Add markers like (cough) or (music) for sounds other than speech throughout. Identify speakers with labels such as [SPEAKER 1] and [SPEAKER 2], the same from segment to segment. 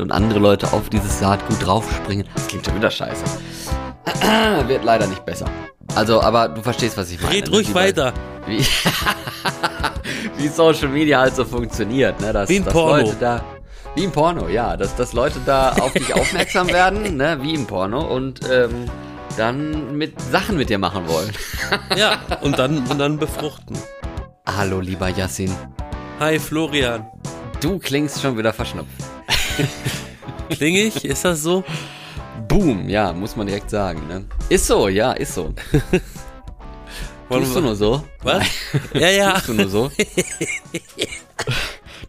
[SPEAKER 1] und andere Leute auf dieses Saatgut draufspringen. Das klingt schon wieder scheiße. (clears throat) Wird leider nicht besser. Also, aber du verstehst, was ich meine.
[SPEAKER 2] Red
[SPEAKER 1] ne?
[SPEAKER 2] ruhig weiter.
[SPEAKER 1] Wie, (laughs) wie Social Media halt so funktioniert, ne? Dass,
[SPEAKER 2] Wie im
[SPEAKER 1] dass
[SPEAKER 2] Porno.
[SPEAKER 1] Leute da. Wie im Porno, ja. Dass, dass Leute da auf dich (laughs) aufmerksam werden, ne? Wie im Porno und ähm, dann mit Sachen mit dir machen wollen. (laughs)
[SPEAKER 2] Ja, und dann, und dann befruchten.
[SPEAKER 1] Hallo, lieber Yassin.
[SPEAKER 2] Hi Florian.
[SPEAKER 1] Du klingst schon wieder verschnupft.
[SPEAKER 2] Kling ich? Ist das so?
[SPEAKER 1] Boom, ja, muss man direkt sagen, ne? Ist so, ja, ist so. Tust du nur so?
[SPEAKER 2] Was? Ja, ja.
[SPEAKER 1] Tust du nur so?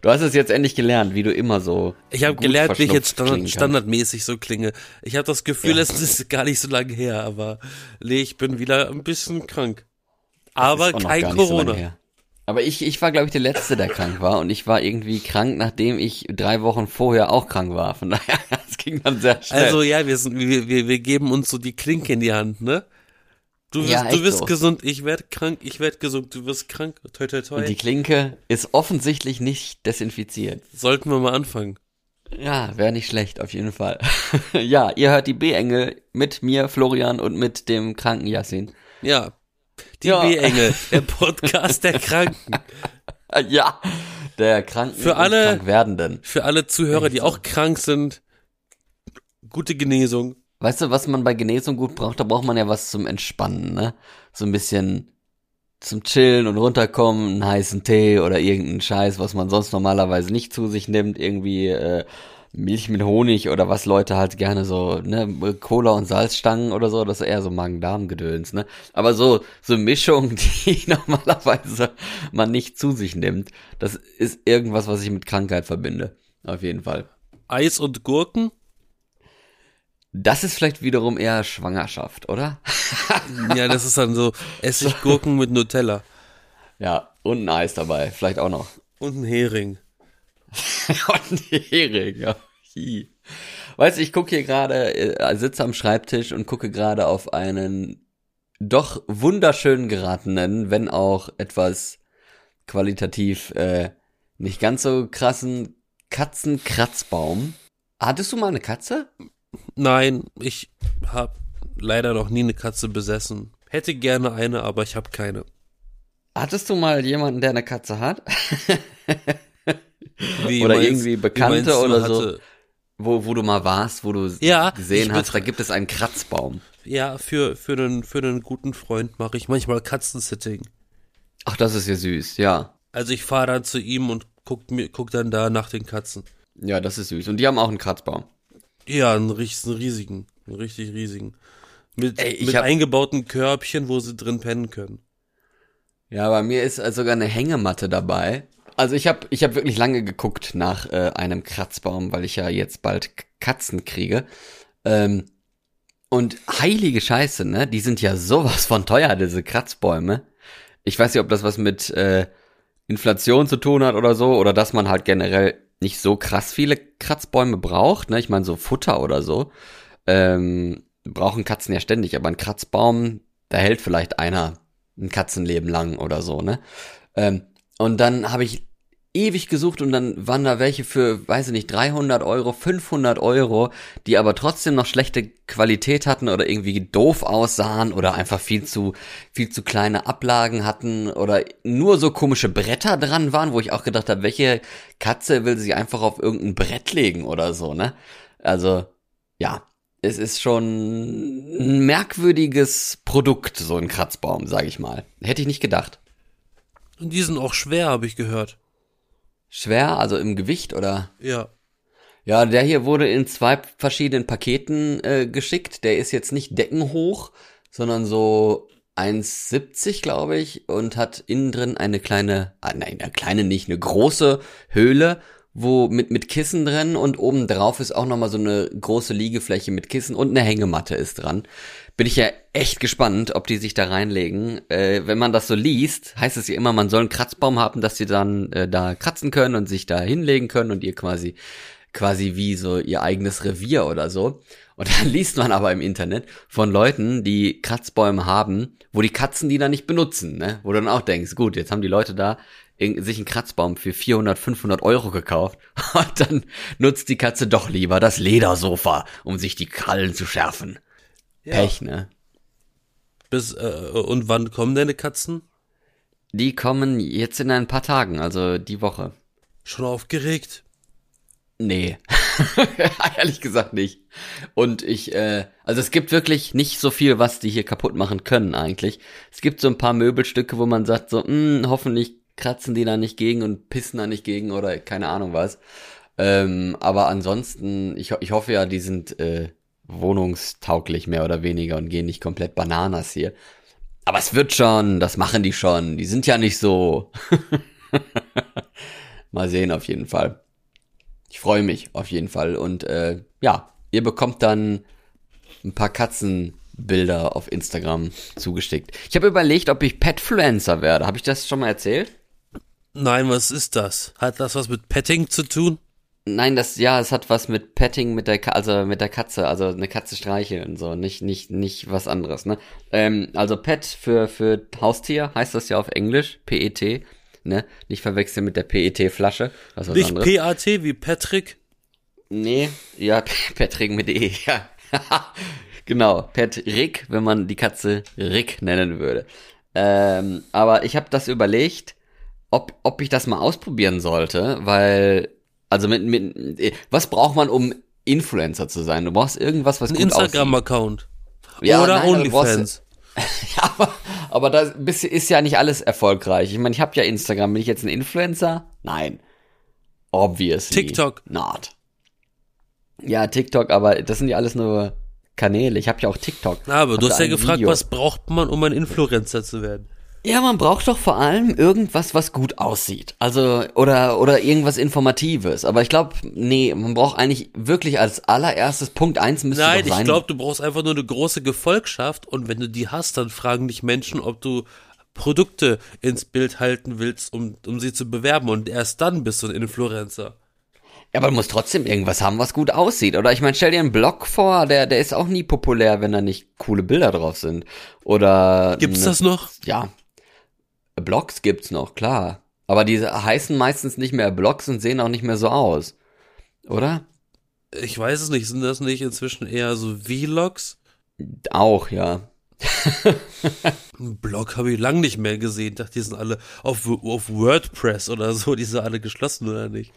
[SPEAKER 1] Du hast es jetzt endlich gelernt, wie du immer so.
[SPEAKER 2] Ich habe gelernt, wie ich jetzt standard, standardmäßig so klinge. Ich habe das Gefühl,
[SPEAKER 1] Ja.
[SPEAKER 2] es ist gar nicht so lange her, aber nee, ich bin wieder ein bisschen krank. Aber kein
[SPEAKER 1] so
[SPEAKER 2] Corona.
[SPEAKER 1] her. Aber ich, ich war, glaube ich, der Letzte, der krank war. Und ich war irgendwie krank, nachdem ich drei Wochen vorher auch krank war. Von daher, (laughs) das ging dann sehr schnell.
[SPEAKER 2] also ja, wir sind, wir, wir, wir geben uns so die Klinke in die Hand, ne? Du wirst,
[SPEAKER 1] Ja,
[SPEAKER 2] du wirst
[SPEAKER 1] so.
[SPEAKER 2] gesund, ich werd krank, ich werd gesund, du wirst krank. Toi, toi, toi.
[SPEAKER 1] Und die Klinke ist offensichtlich nicht desinfiziert.
[SPEAKER 2] Sollten wir mal anfangen.
[SPEAKER 1] Ja, wäre nicht schlecht, auf jeden Fall. (laughs) ja, ihr hört die B-Engel mit mir, Florian, und mit dem kranken Yassin.
[SPEAKER 2] Ja. Die
[SPEAKER 1] Ja.
[SPEAKER 2] B-Engel, der (laughs) Podcast der Kranken.
[SPEAKER 1] Ja, der kranken
[SPEAKER 2] Für alle-
[SPEAKER 1] krank werdenden.
[SPEAKER 2] Für alle Zuhörer, die auch krank sind, gute Genesung.
[SPEAKER 1] Weißt du, was man bei Genesung gut braucht? Da braucht man ja was zum Entspannen, ne? So ein bisschen zum Chillen und runterkommen, einen heißen Tee oder irgendeinen Scheiß, was man sonst normalerweise nicht zu sich nimmt, irgendwie äh, Milch mit Honig oder was Leute halt gerne so, ne, Cola und Salzstangen oder so, das ist eher so Magen-Darm-Gedöns, ne? Aber so, so Mischung, (laughs) die normalerweise man nicht zu sich nimmt, das ist irgendwas, was ich mit Krankheit verbinde. Auf jeden Fall.
[SPEAKER 2] Eis und Gurken?
[SPEAKER 1] Das ist vielleicht wiederum eher Schwangerschaft, oder? (laughs)
[SPEAKER 2] Ja, das ist dann so Essiggurken mit Nutella.
[SPEAKER 1] Ja, und ein Eis dabei, vielleicht auch noch.
[SPEAKER 2] Und ein Hering. (laughs)
[SPEAKER 1] und Hering, ja. Hi. Weißt du, ich gucke hier gerade, äh, sitze am Schreibtisch und gucke gerade auf einen doch wunderschön geratenen, wenn auch etwas qualitativ äh, nicht ganz so krassen Katzenkratzbaum. Hattest du mal eine Katze?
[SPEAKER 2] Nein, ich habe leider noch nie eine Katze besessen. Hätte gerne eine, aber ich habe keine.
[SPEAKER 1] Hattest du mal jemanden, der eine Katze hat? (laughs)
[SPEAKER 2] Wie
[SPEAKER 1] Oder
[SPEAKER 2] meinst-
[SPEAKER 1] irgendwie
[SPEAKER 2] wie
[SPEAKER 1] Bekannte oder so?
[SPEAKER 2] hatte-
[SPEAKER 1] Wo, wo du mal warst, wo du
[SPEAKER 2] Ja,
[SPEAKER 1] gesehen hast, da gibt es einen Kratzbaum.
[SPEAKER 2] Ja, für, für, einen, für einen guten Freund mache ich manchmal Katzensitting.
[SPEAKER 1] Ach, das ist ja süß, ja.
[SPEAKER 2] Also ich fahre dann zu ihm und guck, mir, guck dann da nach den Katzen.
[SPEAKER 1] Ja, das ist süß. Und die haben auch einen Kratzbaum.
[SPEAKER 2] Ja, einen, einen riesigen. Einen richtig riesigen. Mit,
[SPEAKER 1] Ey,
[SPEAKER 2] mit
[SPEAKER 1] hab-
[SPEAKER 2] eingebauten Körbchen, wo sie drin pennen können.
[SPEAKER 1] Ja, bei mir ist also sogar eine Hängematte dabei. Also ich habe ich hab wirklich lange geguckt nach äh, einem Kratzbaum, weil ich ja jetzt bald Katzen kriege. Ähm, und heilige Scheiße, ne? Die sind ja sowas von teuer, diese Kratzbäume. Ich weiß nicht, ob das was mit äh, Inflation zu tun hat oder so, oder dass man halt generell nicht so krass viele Kratzbäume braucht, ne? Ich meine, so Futter oder so. Ähm, brauchen Katzen ja ständig, aber ein Kratzbaum, da hält vielleicht einer ein Katzenleben lang oder so, ne? Ähm, und dann habe ich ewig gesucht und dann waren da welche für, weiß ich nicht, 300 Euro, 500 Euro, die aber trotzdem noch schlechte Qualität hatten oder irgendwie doof aussahen oder einfach viel zu, viel zu kleine Ablagen hatten oder nur so komische Bretter dran waren, wo ich auch gedacht habe, welche Katze will sich einfach auf irgendein Brett legen oder so, ne? Also, ja, es ist schon ein merkwürdiges Produkt, so ein Kratzbaum, sag ich mal. Hätte ich nicht gedacht.
[SPEAKER 2] Und die sind auch schwer, habe ich gehört.
[SPEAKER 1] Schwer, also im Gewicht oder?
[SPEAKER 2] Ja.
[SPEAKER 1] Ja, der hier wurde in zwei verschiedenen Paketen äh, geschickt. Der ist jetzt nicht deckenhoch, sondern so 1,70 glaube ich und hat innen drin eine kleine, ah, nein, eine kleine nicht, eine große Höhle, wo mit mit Kissen drin und oben drauf ist auch noch mal so eine große Liegefläche mit Kissen und eine Hängematte ist dran. Bin ich ja echt gespannt, ob die sich da reinlegen. Äh, wenn man das so liest, heißt es ja immer, man soll einen Kratzbaum haben, dass sie dann äh, da kratzen können und sich da hinlegen können und ihr quasi quasi wie so ihr eigenes Revier oder so. Und (laughs) dann liest man aber im Internet von Leuten, die Kratzbäume haben, wo die Katzen die dann nicht benutzen, ne? Wo du dann auch denkst, gut, jetzt haben die Leute da sich einen Kratzbaum für 400, 500 Euro gekauft (laughs) und dann nutzt die Katze doch lieber das Ledersofa, um sich die Krallen zu schärfen. Pech, ne?
[SPEAKER 2] Bis, äh, und wann kommen deine Katzen?
[SPEAKER 1] Die kommen jetzt in ein paar Tagen, also die Woche.
[SPEAKER 2] Schon aufgeregt?
[SPEAKER 1] Nee, (laughs) ehrlich gesagt nicht. Und ich, äh, also es gibt wirklich nicht so viel, was die hier kaputt machen können eigentlich. Es gibt so ein paar Möbelstücke, wo man sagt so, hm, hoffentlich kratzen die da nicht gegen und pissen da nicht gegen oder keine Ahnung was. Ähm, aber ansonsten, ich, ich hoffe ja, die sind äh, wohnungstauglich mehr oder weniger und gehen nicht komplett Bananas hier. Aber es wird schon, das machen die schon. Die sind ja nicht so. (laughs) Mal sehen auf jeden Fall. Ich freue mich auf jeden Fall. Und äh, ja, ihr bekommt dann ein paar Katzenbilder auf Instagram zugestickt. Ich habe überlegt, ob ich Petfluencer werde. Habe ich das schon mal erzählt?
[SPEAKER 2] Nein, was ist das? Hat das was mit Petting zu tun?
[SPEAKER 1] Nein, das ja, es hat was mit Petting mit der Ka also mit der Katze, also eine Katze streicheln so, nicht nicht nicht was anderes, ne? Ähm, also Pet für für Haustier heißt das ja auf Englisch, PET, ne? Nicht verwechseln mit der PET Flasche, was
[SPEAKER 2] Nicht
[SPEAKER 1] anderes.
[SPEAKER 2] PAT wie Patrick?
[SPEAKER 1] Nee, ja, (laughs) Patrick mit E, ja. (laughs) genau, Patrick, wenn man die Katze Rick nennen würde. Ähm, aber ich habe das überlegt, ob, ob ich das mal ausprobieren sollte, weil, also mit, mit, äh, was braucht man, um Influencer zu sein? Du brauchst irgendwas, was
[SPEAKER 2] Ein
[SPEAKER 1] gut.
[SPEAKER 2] Instagram-Account.
[SPEAKER 1] Ja,
[SPEAKER 2] Oder OnlyFans. (laughs)
[SPEAKER 1] Ja, aber, aber da bist- ist ja nicht alles erfolgreich. Ich meine, ich habe ja Instagram. Bin ich jetzt ein Influencer? Nein. Obviously.
[SPEAKER 2] TikTok.
[SPEAKER 1] Not. Ja, TikTok, aber das sind ja alles nur Kanäle. Ich habe ja auch TikTok.
[SPEAKER 2] Aber
[SPEAKER 1] Hab
[SPEAKER 2] du hast ja gefragt,
[SPEAKER 1] Video.
[SPEAKER 2] was braucht man, um ein Influencer zu werden?
[SPEAKER 1] Ja, man braucht doch vor allem irgendwas, was gut aussieht. Also, oder, oder irgendwas Informatives. Aber ich glaube, nee, man braucht eigentlich wirklich als allererstes Punkt eins müsste
[SPEAKER 2] Nein,
[SPEAKER 1] sein.
[SPEAKER 2] ich glaube, du brauchst einfach nur eine große Gefolgschaft und wenn du die hast, dann fragen dich Menschen, ob du Produkte ins Bild halten willst, um, um sie zu bewerben und erst dann bist du ein Influencer.
[SPEAKER 1] Ja, aber du musst trotzdem irgendwas haben, was gut aussieht. Oder ich meine, stell dir einen Blog vor, der, der ist auch nie populär, wenn da nicht coole Bilder drauf sind. Oder.
[SPEAKER 2] Gibt's
[SPEAKER 1] ne-
[SPEAKER 2] das noch?
[SPEAKER 1] Ja. Blogs gibt's noch, klar. Aber die heißen meistens nicht mehr Blogs und sehen auch nicht mehr so aus. Oder?
[SPEAKER 2] Ich weiß es nicht, sind das nicht inzwischen eher so Vlogs?
[SPEAKER 1] Auch, ja.
[SPEAKER 2] Einen Blog habe ich lang nicht mehr gesehen. Dachte, die sind alle auf, auf WordPress oder so, die sind alle geschlossen oder nicht?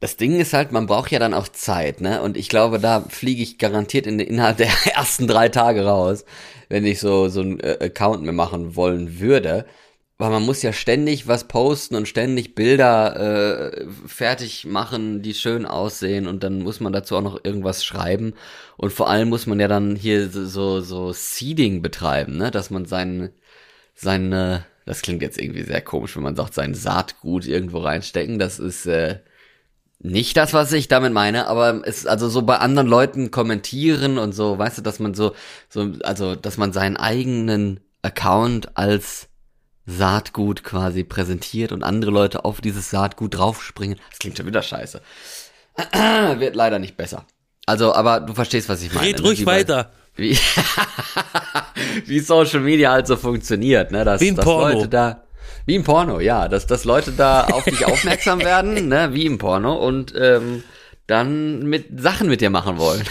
[SPEAKER 1] Das Ding ist halt, man braucht ja dann auch Zeit, ne? Und ich glaube, da fliege ich garantiert in, innerhalb der (laughs) ersten drei Tage raus, wenn ich so, so einen äh, Account mir machen wollen würde. Weil man muss ja ständig was posten und ständig Bilder äh, fertig machen, die schön aussehen und dann muss man dazu auch noch irgendwas schreiben. Und vor allem muss man ja dann hier so, so, Seeding betreiben, ne? Dass man sein, seine, das klingt jetzt irgendwie sehr komisch, wenn man sagt, sein Saatgut irgendwo reinstecken. Das ist äh, nicht das, was ich damit meine, aber es also so bei anderen Leuten kommentieren und so, weißt du, dass man so so also dass man seinen eigenen Account als Saatgut quasi präsentiert und andere Leute auf dieses Saatgut draufspringen. Das klingt schon wieder scheiße. (clears throat) Wird leider nicht besser. Also, aber du verstehst, was ich meine.
[SPEAKER 2] Red
[SPEAKER 1] ne?
[SPEAKER 2] ruhig
[SPEAKER 1] bei-
[SPEAKER 2] weiter.
[SPEAKER 1] Wie, (laughs) wie Social Media halt so funktioniert, ne? Dass,
[SPEAKER 2] Wie ein
[SPEAKER 1] dass
[SPEAKER 2] Porno.
[SPEAKER 1] Leute da, wie im Porno, ja, dass, dass Leute da auf dich (laughs) aufmerksam werden, ne? Wie im Porno und ähm, dann mit Sachen mit dir machen wollen.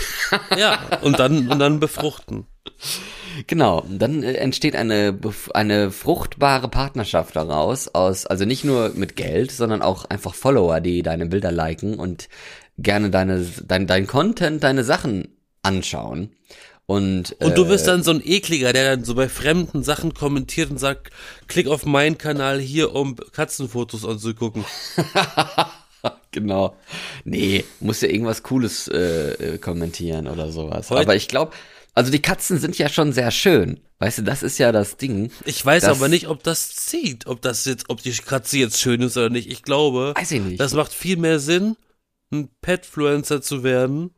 [SPEAKER 2] Ja, und dann, und dann befruchten. (laughs)
[SPEAKER 1] Genau, dann äh, entsteht eine eine fruchtbare Partnerschaft daraus aus also nicht nur mit Geld, sondern auch einfach Follower, die deine Bilder liken und gerne deine dein dein Content, deine Sachen anschauen. Und,
[SPEAKER 2] Und du
[SPEAKER 1] äh,
[SPEAKER 2] wirst dann so ein ekliger, der dann so bei fremden Sachen kommentiert und sagt, klick auf meinen Kanal hier, um Katzenfotos anzugucken. (laughs)
[SPEAKER 1] Genau. Nee, muss ja irgendwas Cooles äh, äh, kommentieren oder sowas.
[SPEAKER 2] Heut-
[SPEAKER 1] Aber ich glaube, also die Katzen sind ja schon sehr schön. Weißt du, das ist ja das Ding.
[SPEAKER 2] Ich weiß aber nicht, ob das zieht, ob das jetzt, ob die Katze jetzt schön ist oder nicht. Ich glaube,
[SPEAKER 1] Weiß ich nicht.
[SPEAKER 2] das macht viel mehr Sinn, ein Petfluencer zu werden,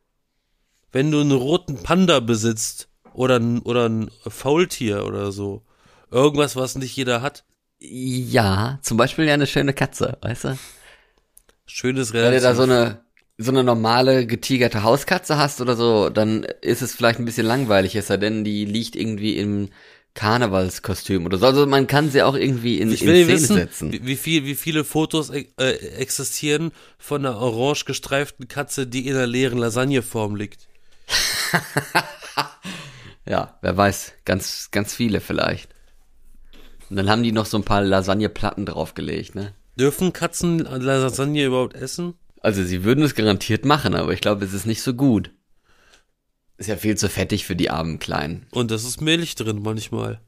[SPEAKER 2] wenn du einen roten Panda besitzt oder ein, oder ein Faultier oder so. Irgendwas, was nicht jeder hat.
[SPEAKER 1] Ja, zum Beispiel ja eine schöne Katze, weißt du?
[SPEAKER 2] Schönes
[SPEAKER 1] Wenn du
[SPEAKER 2] Relativ.
[SPEAKER 1] da so eine so eine normale getigerte Hauskatze hast oder so, dann ist es vielleicht ein bisschen langweilig, es sei denn, die liegt irgendwie im Karnevalskostüm oder so. Also man kann sie auch irgendwie in, in
[SPEAKER 2] Ich will
[SPEAKER 1] Szene
[SPEAKER 2] wissen,
[SPEAKER 1] setzen.
[SPEAKER 2] wie, wie, viel, wie viele Fotos äh, existieren von einer orange gestreiften Katze, die in einer leeren Lasagneform liegt. (laughs)
[SPEAKER 1] Ja, wer weiß, ganz, ganz viele vielleicht. Und dann haben die noch so ein paar Lasagneplatten draufgelegt, ne?
[SPEAKER 2] Dürfen Katzen Lasagne überhaupt essen?
[SPEAKER 1] Also sie würden es garantiert machen, aber ich glaube, es ist nicht so gut. Ist ja viel zu fettig für die armen Kleinen.
[SPEAKER 2] Und das ist Milch drin manchmal.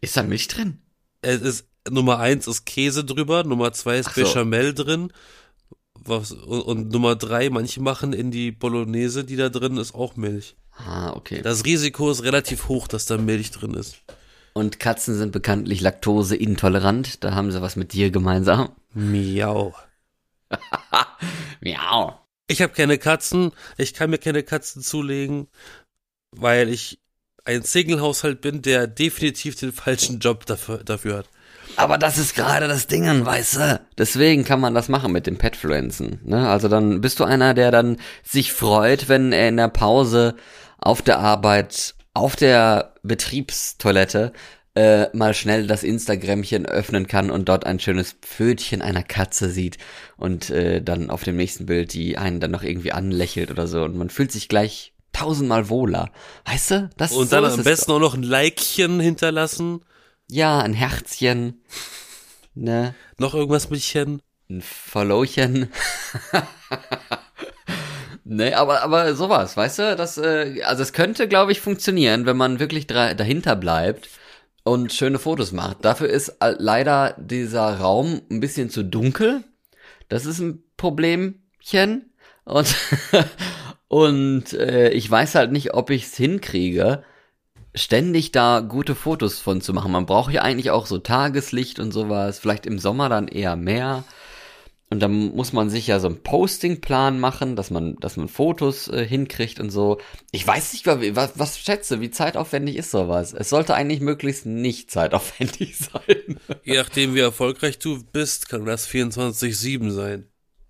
[SPEAKER 1] Ist da Milch drin?
[SPEAKER 2] Es ist Nummer eins ist Käse drüber, Nummer zwei ist
[SPEAKER 1] Ach so.
[SPEAKER 2] Bechamel drin. Was, und, und Nummer drei, manche machen in die Bolognese, die da drin ist, auch Milch.
[SPEAKER 1] Ah, okay.
[SPEAKER 2] Das Risiko ist relativ hoch, dass da Milch drin ist.
[SPEAKER 1] Und Katzen sind bekanntlich laktoseintolerant. Da haben sie was mit dir gemeinsam.
[SPEAKER 2] Miau. (laughs)
[SPEAKER 1] Miau.
[SPEAKER 2] Ich habe keine Katzen, ich kann mir keine Katzen zulegen, weil ich ein Single-Haushalt bin, der definitiv den falschen Job dafür, dafür hat.
[SPEAKER 1] Aber das ist gerade das Ding, weißt du? Deswegen kann man das machen mit dem Petfluenzen. Ne? Also dann bist du einer, der dann sich freut, wenn er in der Pause auf der Arbeit, auf der Betriebstoilette äh, mal schnell das Instagramchen öffnen kann und dort ein schönes Pfötchen einer Katze sieht und äh, dann auf dem nächsten Bild die einen dann noch irgendwie anlächelt oder so und man fühlt sich gleich tausendmal wohler. Weißt du? Das
[SPEAKER 2] Und
[SPEAKER 1] so
[SPEAKER 2] dann
[SPEAKER 1] ist
[SPEAKER 2] am
[SPEAKER 1] es
[SPEAKER 2] besten auch noch ein Likechen hinterlassen.
[SPEAKER 1] Ja, ein Herzchen. Ne?
[SPEAKER 2] Noch irgendwas mit Chen.
[SPEAKER 1] Ein Followchen. (laughs) ne, aber, aber sowas, weißt du? Das, äh, also es könnte, glaube ich, funktionieren, wenn man wirklich dahinter bleibt und schöne Fotos macht. Dafür ist äh, leider dieser Raum ein bisschen zu dunkel. Das ist ein Problemchen. Und, (laughs) und äh, ich weiß halt nicht, ob ich es hinkriege, ständig da gute Fotos von zu machen. Man braucht ja eigentlich auch so Tageslicht und sowas, vielleicht im Sommer dann eher mehr. Und dann muss man sich ja so einen Postingplan machen, dass man, dass man Fotos äh, hinkriegt und so. Ich weiß nicht, was, was schätze, wie zeitaufwendig ist sowas? Es sollte eigentlich möglichst nicht zeitaufwendig (laughs) sein.
[SPEAKER 2] Je nachdem, wie erfolgreich du bist, kann das 24-7 sein.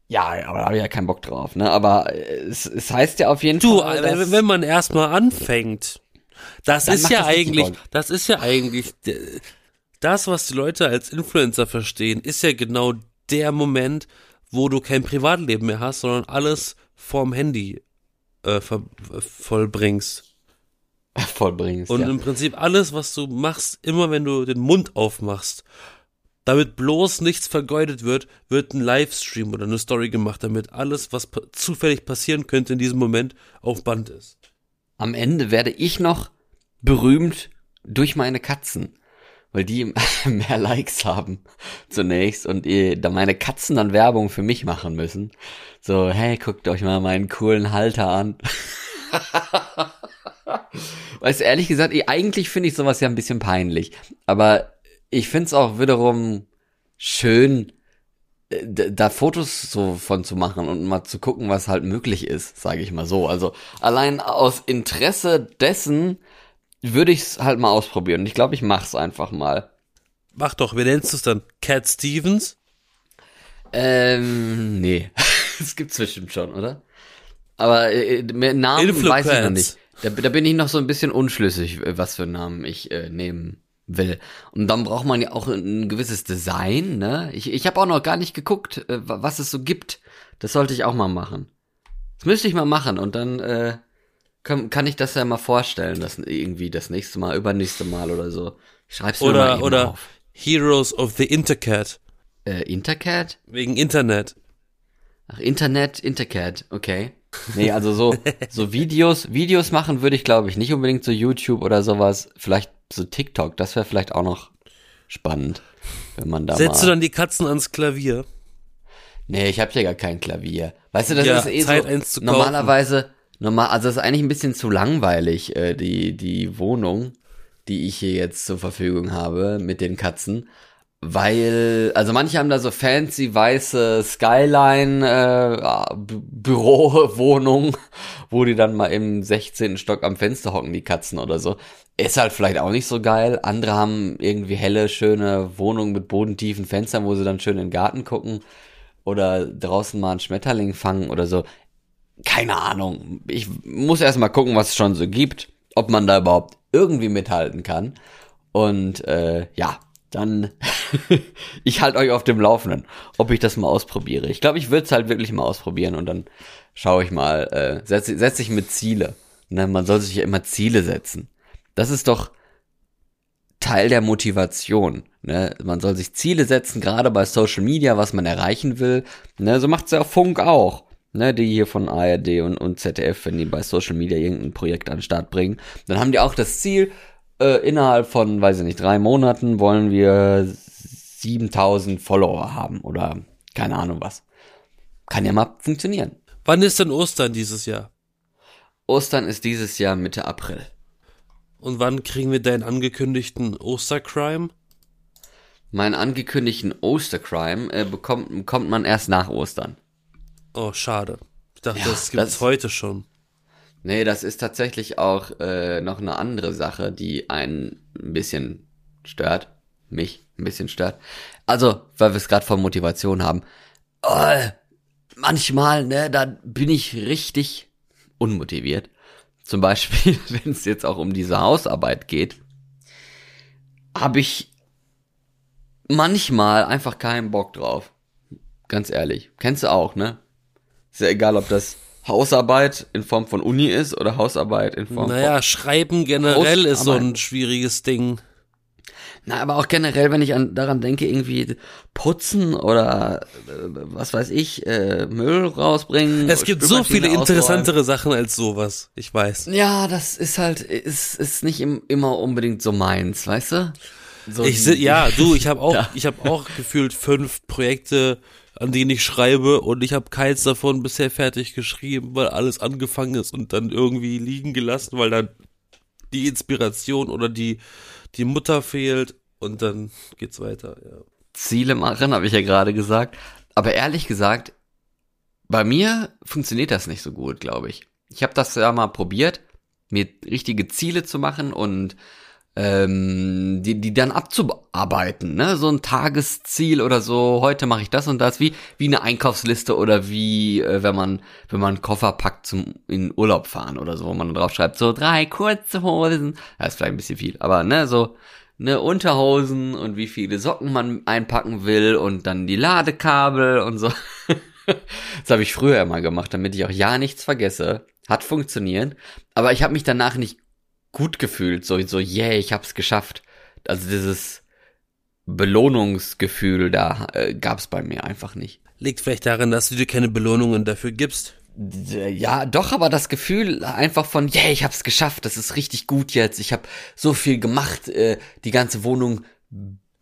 [SPEAKER 1] Ja, aber da habe ich ja keinen Bock drauf, ne? Aber äh, es, es heißt ja auf jeden
[SPEAKER 2] Du,
[SPEAKER 1] Fall. dass-
[SPEAKER 2] wenn man erstmal anfängt, das ist ja
[SPEAKER 1] das
[SPEAKER 2] eigentlich, das ist ja eigentlich, das, was die Leute als Influencer verstehen, ist ja genau der Moment, wo du kein Privatleben mehr hast, sondern alles vorm Handy äh, vollbringst. (laughs)
[SPEAKER 1] vollbringst.
[SPEAKER 2] Und
[SPEAKER 1] ja.
[SPEAKER 2] im Prinzip alles, was du machst, immer wenn du den Mund aufmachst, damit bloß nichts vergeudet wird, wird ein Livestream oder eine Story gemacht, damit alles, was pa zufällig passieren könnte in diesem Moment, auf Band ist.
[SPEAKER 1] Am Ende werde ich noch berühmt durch meine Katzen. Weil die (laughs) mehr Likes haben zunächst und eh, da meine Katzen dann Werbung für mich machen müssen. So, hey, guckt euch mal meinen coolen Halter an. (laughs) Weißt du, ehrlich gesagt, eh, eigentlich finde ich sowas ja ein bisschen peinlich. Aber ich finde es auch wiederum schön, äh, da Fotos so von zu machen und mal zu gucken, was halt möglich ist, sage ich mal so. Also allein aus Interesse dessen würde ich es halt mal ausprobieren. Ich glaube, ich mach's einfach mal.
[SPEAKER 2] Mach doch, wie nennst du es dann? Cat Stevens?
[SPEAKER 1] Ähm, nee. (laughs) Es gibt's bestimmt schon, oder? Aber äh, mit Namen weiß ich noch nicht. Da, da bin ich noch so ein bisschen unschlüssig, äh, was für Namen ich äh, nehmen will. Und dann braucht man ja auch ein gewisses Design, ne? Ich, ich habe auch noch gar nicht geguckt, äh, wa- was es so gibt. Das sollte ich auch mal machen. Das müsste ich mal machen und dann äh, kann, kann ich das ja mal vorstellen, das irgendwie das nächste Mal, übernächste Mal oder so. Ich schreib's mir mal
[SPEAKER 2] Oder,
[SPEAKER 1] eben
[SPEAKER 2] oder
[SPEAKER 1] auf.
[SPEAKER 2] Heroes of the Intercat.
[SPEAKER 1] Äh, Intercat?
[SPEAKER 2] Wegen Internet.
[SPEAKER 1] Ach, Internet, Intercat, okay. Nee, also so, so Videos, Videos machen würde ich glaube ich nicht unbedingt so YouTube oder sowas. Vielleicht so TikTok, das wäre vielleicht auch noch spannend, wenn man da
[SPEAKER 2] Setzt du
[SPEAKER 1] mal.
[SPEAKER 2] dann die Katzen ans Klavier?
[SPEAKER 1] Nee, ich habe ja gar kein Klavier. Weißt du, das
[SPEAKER 2] Ja,
[SPEAKER 1] ist eh
[SPEAKER 2] Zeit,
[SPEAKER 1] so, normalerweise, normal, also das ist eigentlich ein bisschen zu langweilig, äh, die, die Wohnung, die ich hier jetzt zur Verfügung habe mit den Katzen. Weil, also manche haben da so fancy weiße Skyline äh, (laughs) wo die dann mal im 16. Stock am Fenster hocken, die Katzen oder so. Ist halt vielleicht auch nicht so geil. Andere haben irgendwie helle, schöne Wohnungen mit bodentiefen Fenstern, wo sie dann schön in den Garten gucken oder draußen mal einen Schmetterling fangen oder so. Keine Ahnung. Ich muss erst mal gucken, was es schon so gibt, ob man da überhaupt irgendwie mithalten kann. Und äh, ja, dann (laughs) ich halte euch auf dem Laufenden, ob ich das mal ausprobiere. Ich glaube, ich würde es halt wirklich mal ausprobieren und dann schaue ich mal, äh, setze setz ich mit Ziele. Ne, man soll sich ja immer Ziele setzen. Das ist doch Teil der Motivation. Ne? Man soll sich Ziele setzen, gerade bei Social Media, was man erreichen will. Ne? So macht's ja Funk auch. Ne, die hier von ARD und, und ZDF, wenn die bei Social Media irgendein Projekt an den Start bringen, dann haben die auch das Ziel, äh, innerhalb von, weiß ich nicht, drei Monaten wollen wir 7000 Follower haben oder keine Ahnung was. Kann ja mal funktionieren.
[SPEAKER 2] Wann ist denn Ostern dieses Jahr?
[SPEAKER 1] Ostern ist dieses Jahr Mitte April.
[SPEAKER 2] Und wann kriegen wir deinen angekündigten Ostercrime?
[SPEAKER 1] Meinen angekündigten Ostercrime äh, bekommt, bekommt man erst nach Ostern.
[SPEAKER 2] Oh, schade. Ich dachte,
[SPEAKER 1] Ja,
[SPEAKER 2] das gibt's
[SPEAKER 1] das-
[SPEAKER 2] heute schon.
[SPEAKER 1] Nee, das ist tatsächlich auch äh, noch eine andere Sache, die einen ein bisschen stört. Mich ein bisschen stört. Also, weil wir es gerade von Motivation haben. Oh, manchmal, ne, da bin ich richtig unmotiviert. Zum Beispiel, (laughs) wenn es jetzt auch um diese Hausarbeit geht, habe ich manchmal einfach keinen Bock drauf. Ganz ehrlich. Kennst du auch, ne? Ist ja egal, ob das Hausarbeit in Form von Uni ist oder Hausarbeit in Form
[SPEAKER 2] Naja, Schreiben generell ist so ein
[SPEAKER 1] Hausarbeit.
[SPEAKER 2] schwieriges Ding.
[SPEAKER 1] von. Na, aber auch generell, wenn ich an, daran denke, irgendwie putzen oder äh, was weiß ich, äh, Müll rausbringen.
[SPEAKER 2] Es gibt so viele
[SPEAKER 1] ausräumen.
[SPEAKER 2] interessantere Sachen als sowas. Ich weiß.
[SPEAKER 1] Ja, das ist halt, ist, ist nicht im, immer unbedingt so meins, weißt du? So
[SPEAKER 2] Ich ja, du, ich habe (laughs) auch, ich habe auch gefühlt fünf Projekte, an denen ich schreibe und ich habe keins davon bisher fertig geschrieben, weil alles angefangen ist und dann irgendwie liegen gelassen, weil dann die Inspiration oder die die Mutter fehlt und dann geht's weiter. Ja.
[SPEAKER 1] Ziele machen, habe ich ja gerade gesagt. Aber ehrlich gesagt, bei mir funktioniert das nicht so gut, glaube ich. Ich habe das ja mal probiert, mir richtige Ziele zu machen und ähm, die, die dann abzuarbeiten, ne? So ein Tagesziel oder so, heute mache ich das und das, wie, wie eine Einkaufsliste oder wie, äh, wenn man, wenn man einen Koffer packt zum in Urlaub fahren oder so, wo man drauf schreibt, so drei kurze Hosen. Das ist vielleicht ein bisschen viel, aber ne, so, ne, Unterhosen und wie viele Socken man einpacken will und dann die Ladekabel und so. (laughs) das habe ich früher immer gemacht, damit ich auch ja nichts vergesse. Hat funktioniert, aber ich habe mich danach nicht gut gefühlt, so so yeah, ich hab's geschafft. Also dieses Belohnungsgefühl da äh, gab's bei mir einfach nicht.
[SPEAKER 2] Liegt vielleicht daran, dass du dir keine Belohnungen dafür gibst.
[SPEAKER 1] D- Ja, doch, aber das Gefühl einfach von, yeah, ich hab's geschafft, das ist richtig gut jetzt, ich hab so viel gemacht, äh, die ganze Wohnung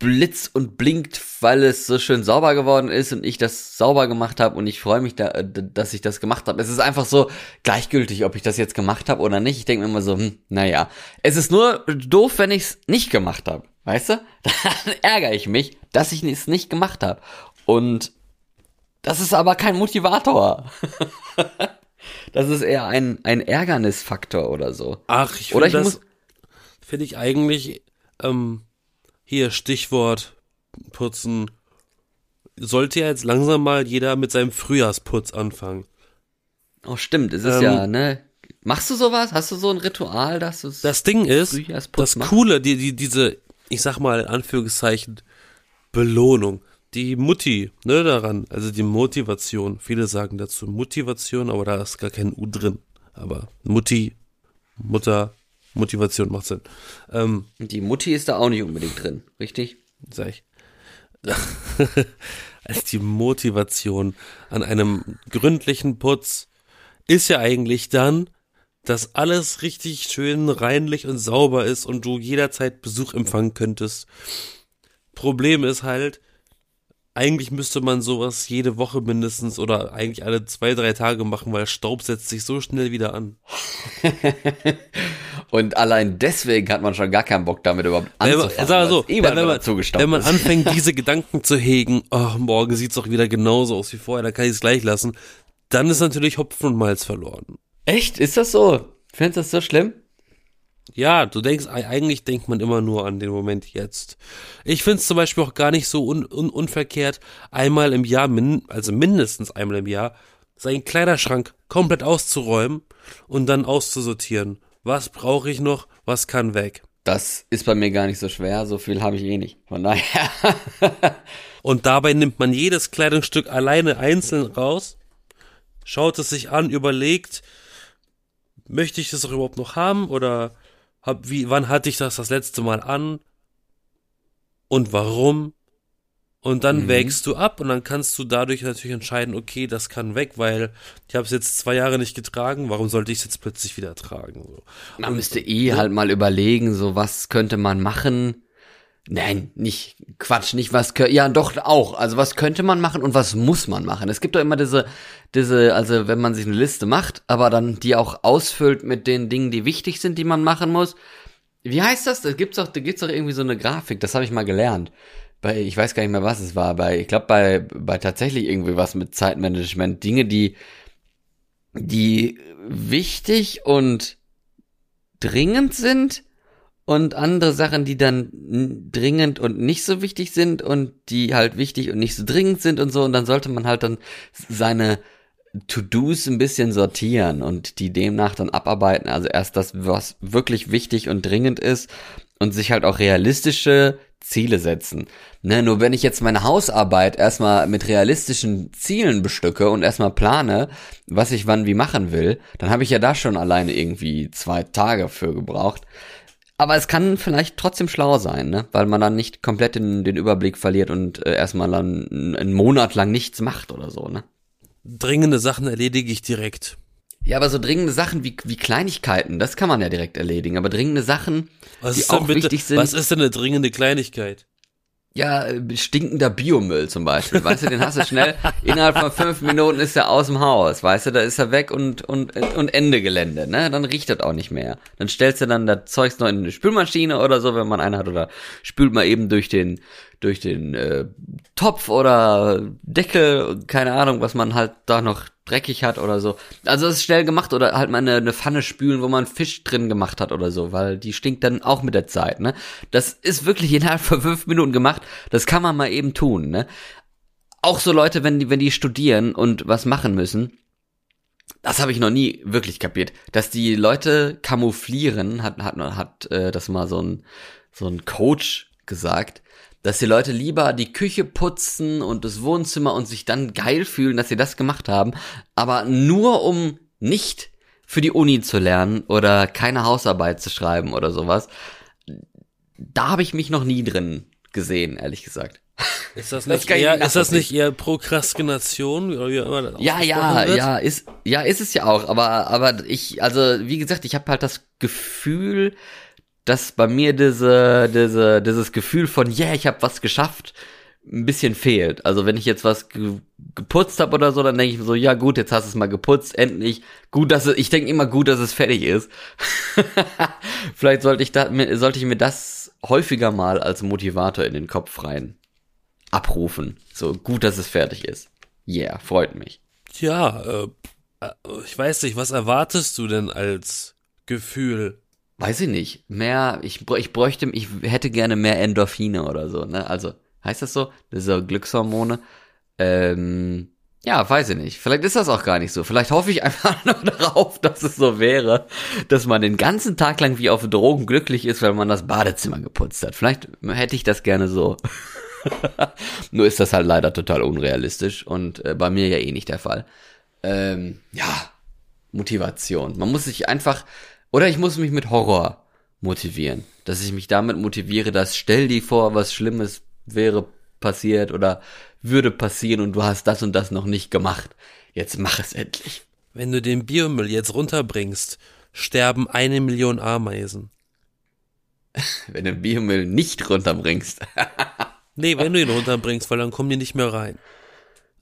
[SPEAKER 1] blitzt und blinkt, weil es so schön sauber geworden ist und ich das sauber gemacht habe und ich freue mich, da, äh, dass ich das gemacht habe. Es ist einfach so gleichgültig, ob ich das jetzt gemacht habe oder nicht. Ich denke mir immer so, hm, naja, es ist nur doof, wenn ich's nicht gemacht habe, weißt du? (laughs) Dann ärgere ich mich, dass ich es nicht gemacht habe. Und das ist aber kein Motivator. (laughs) das ist eher ein, ein Ärgernisfaktor oder so.
[SPEAKER 2] Ach, ich
[SPEAKER 1] Oder
[SPEAKER 2] finde
[SPEAKER 1] ich
[SPEAKER 2] das,
[SPEAKER 1] muss-
[SPEAKER 2] finde ich eigentlich, ähm, hier Stichwort putzen, sollte ja jetzt langsam mal jeder mit seinem Frühjahrsputz anfangen.
[SPEAKER 1] Oh, stimmt, es ist
[SPEAKER 2] Ähm,
[SPEAKER 1] ja, ne? Machst du sowas? Hast du so ein Ritual, dass du
[SPEAKER 2] Das Ding ist, das
[SPEAKER 1] machst?
[SPEAKER 2] Coole, die, die, diese, ich sag mal in Anführungszeichen, Belohnung. Die Mutti, ne, daran, also die Motivation. Viele sagen dazu Motivation, aber da ist gar kein U drin. Aber Mutti, Mutter, Motivation macht Sinn. Ähm,
[SPEAKER 1] Die Mutti ist da auch nicht unbedingt drin, richtig?
[SPEAKER 2] sag ich. (laughs) als die Motivation an einem gründlichen Putz ist ja eigentlich dann, dass alles richtig schön reinlich und sauber ist und du jederzeit Besuch empfangen könntest. Problem ist halt, eigentlich müsste man sowas jede Woche mindestens oder eigentlich alle zwei, drei Tage machen, weil Staub setzt sich so schnell wieder an. (laughs)
[SPEAKER 1] Und allein deswegen hat man schon gar keinen Bock damit überhaupt anzufangen.
[SPEAKER 2] sag mal so,
[SPEAKER 1] eh
[SPEAKER 2] wenn, man, wenn (laughs) man anfängt, diese Gedanken zu hegen, oh, morgen sieht's doch wieder genauso aus wie vorher, dann kann ich es gleich lassen, dann ist natürlich Hopfen und Malz verloren.
[SPEAKER 1] Echt? Ist das so? Findest du das so schlimm?
[SPEAKER 2] Ja, du denkst, eigentlich denkt man immer nur an den Moment jetzt. Ich find's zum Beispiel auch gar nicht so un, un, unverkehrt, einmal im Jahr, min, also mindestens einmal im Jahr, seinen Kleiderschrank komplett auszuräumen und dann auszusortieren. was brauche ich noch, was kann weg.
[SPEAKER 1] Das ist bei mir gar nicht so schwer, so viel habe ich eh nicht. Von daher. (laughs)
[SPEAKER 2] Und dabei nimmt man jedes Kleidungsstück alleine einzeln raus, schaut es sich an, überlegt, möchte ich das auch überhaupt noch haben oder hab, wie, wann hatte ich das das letzte Mal an und warum? Und dann mhm. wägst du ab und dann kannst du dadurch natürlich entscheiden, okay, das kann weg, weil ich habe es jetzt zwei Jahre nicht getragen, warum sollte ich es jetzt plötzlich wieder tragen? So.
[SPEAKER 1] Man und, müsste eh ja. halt mal überlegen, so was könnte man machen. Nein, nicht Quatsch, nicht was ja doch auch. Also was könnte man machen und was muss man machen? Es gibt doch immer diese diese also wenn man sich eine Liste macht, aber dann die auch ausfüllt mit den Dingen, die wichtig sind, die man machen muss. Wie heißt das? Da gibt's doch da gibt's doch irgendwie so eine Grafik, das habe ich mal gelernt bei, ich weiß gar nicht mehr, was es war, bei, ich glaube, bei, bei tatsächlich irgendwie was mit Zeitmanagement, Dinge, die, die wichtig und dringend sind und andere Sachen, die dann dringend und nicht so wichtig sind und die halt wichtig und nicht so dringend sind und so und dann sollte man halt dann seine To-Dos ein bisschen sortieren und die demnach dann abarbeiten. Also erst das, was wirklich wichtig und dringend ist und sich halt auch realistische Ziele setzen. Ne, nur wenn ich jetzt meine Hausarbeit erstmal mit realistischen Zielen bestücke und erstmal plane, was ich wann wie machen will, dann habe ich ja da schon alleine irgendwie zwei Tage für gebraucht. Aber es kann vielleicht trotzdem schlau sein, ne? weil man dann nicht komplett den, den Überblick verliert und äh, erstmal dann einen Monat lang nichts macht oder so. Ne?
[SPEAKER 2] Dringende Sachen erledige ich direkt.
[SPEAKER 1] Ja, aber so dringende Sachen wie, wie Kleinigkeiten, das kann man ja direkt erledigen. Aber dringende Sachen,
[SPEAKER 2] was die auch bitte, wichtig sind. Was ist denn eine dringende Kleinigkeit?
[SPEAKER 1] Ja, stinkender Biomüll zum Beispiel. Weißt du, den hast du schnell, (laughs) innerhalb von fünf Minuten ist er aus dem Haus. Weißt du, da ist er weg und, und, und Ende Gelände, ne? Dann riecht das auch nicht mehr. Dann stellst du dann das Zeugs noch in eine Spülmaschine oder so, wenn man eine hat, oder spült mal eben durch den, durch den äh, Topf oder Deckel, keine Ahnung, was man halt da noch dreckig hat oder so. Also das ist schnell gemacht oder halt mal eine, eine Pfanne spülen, wo man Fisch drin gemacht hat oder so, weil die stinkt dann auch mit der Zeit, ne? Das ist wirklich innerhalb von fünf Minuten gemacht. Das kann man mal eben tun, ne? Auch so Leute, wenn die, wenn die studieren und was machen müssen, das habe ich noch nie wirklich kapiert, dass die Leute camouflieren, hat, hat, hat äh, das mal so ein, so ein Coach gesagt, dass die Leute lieber die Küche putzen und das Wohnzimmer und sich dann geil fühlen, dass sie das gemacht haben, aber nur um nicht für die Uni zu lernen oder keine Hausarbeit zu schreiben oder sowas. Da habe ich mich noch nie drin gesehen, ehrlich gesagt.
[SPEAKER 2] Ist das (laughs) nicht, das eher, ist das nicht eher Prokrastination?
[SPEAKER 1] ja, ja, wird? ja, ist, ja, ist es ja auch, aber, aber ich, also, wie gesagt, ich habe halt das Gefühl, dass bei mir diese, diese, dieses Gefühl von, yeah, ich habe was geschafft, ein bisschen fehlt. Also wenn ich jetzt was ge geputzt habe oder so, dann denke ich mir so, ja gut, jetzt hast du es mal geputzt, endlich. Gut, dass es, ich denke immer gut, dass es fertig ist. (laughs) Vielleicht sollte ich da, sollte ich mir das häufiger mal als Motivator in den Kopf rein abrufen. So gut, dass es fertig ist. Yeah, freut mich.
[SPEAKER 2] Tja, äh, äh ich weiß nicht, was erwartest du denn als Gefühl?
[SPEAKER 1] Weiß ich nicht. Mehr, ich, ich bräuchte, ich hätte gerne mehr Endorphine oder so, ne? Also, heißt das so? Diese Glückshormone. Ähm, ja, weiß ich nicht. Vielleicht ist das auch gar nicht so. Vielleicht hoffe ich einfach (laughs) nur darauf, dass es so wäre, dass man den ganzen Tag lang wie auf Drogen glücklich ist, weil man das Badezimmer geputzt hat. Vielleicht hätte ich das gerne so. (laughs) nur ist das halt leider total unrealistisch und äh, bei mir ja eh nicht der Fall. Ähm, ja, Motivation. Man muss sich einfach, oder ich muss mich mit Horror motivieren. Dass ich mich damit motiviere, dass stell dir vor, was Schlimmes wäre passiert oder würde passieren und du hast das und das noch nicht gemacht. Jetzt mach es endlich.
[SPEAKER 2] Wenn du den Biomüll jetzt runterbringst, sterben eine Million Ameisen. (laughs)
[SPEAKER 1] wenn du den Biomüll nicht runterbringst.
[SPEAKER 2] nee, wenn du ihn runterbringst, weil dann kommen die nicht mehr rein.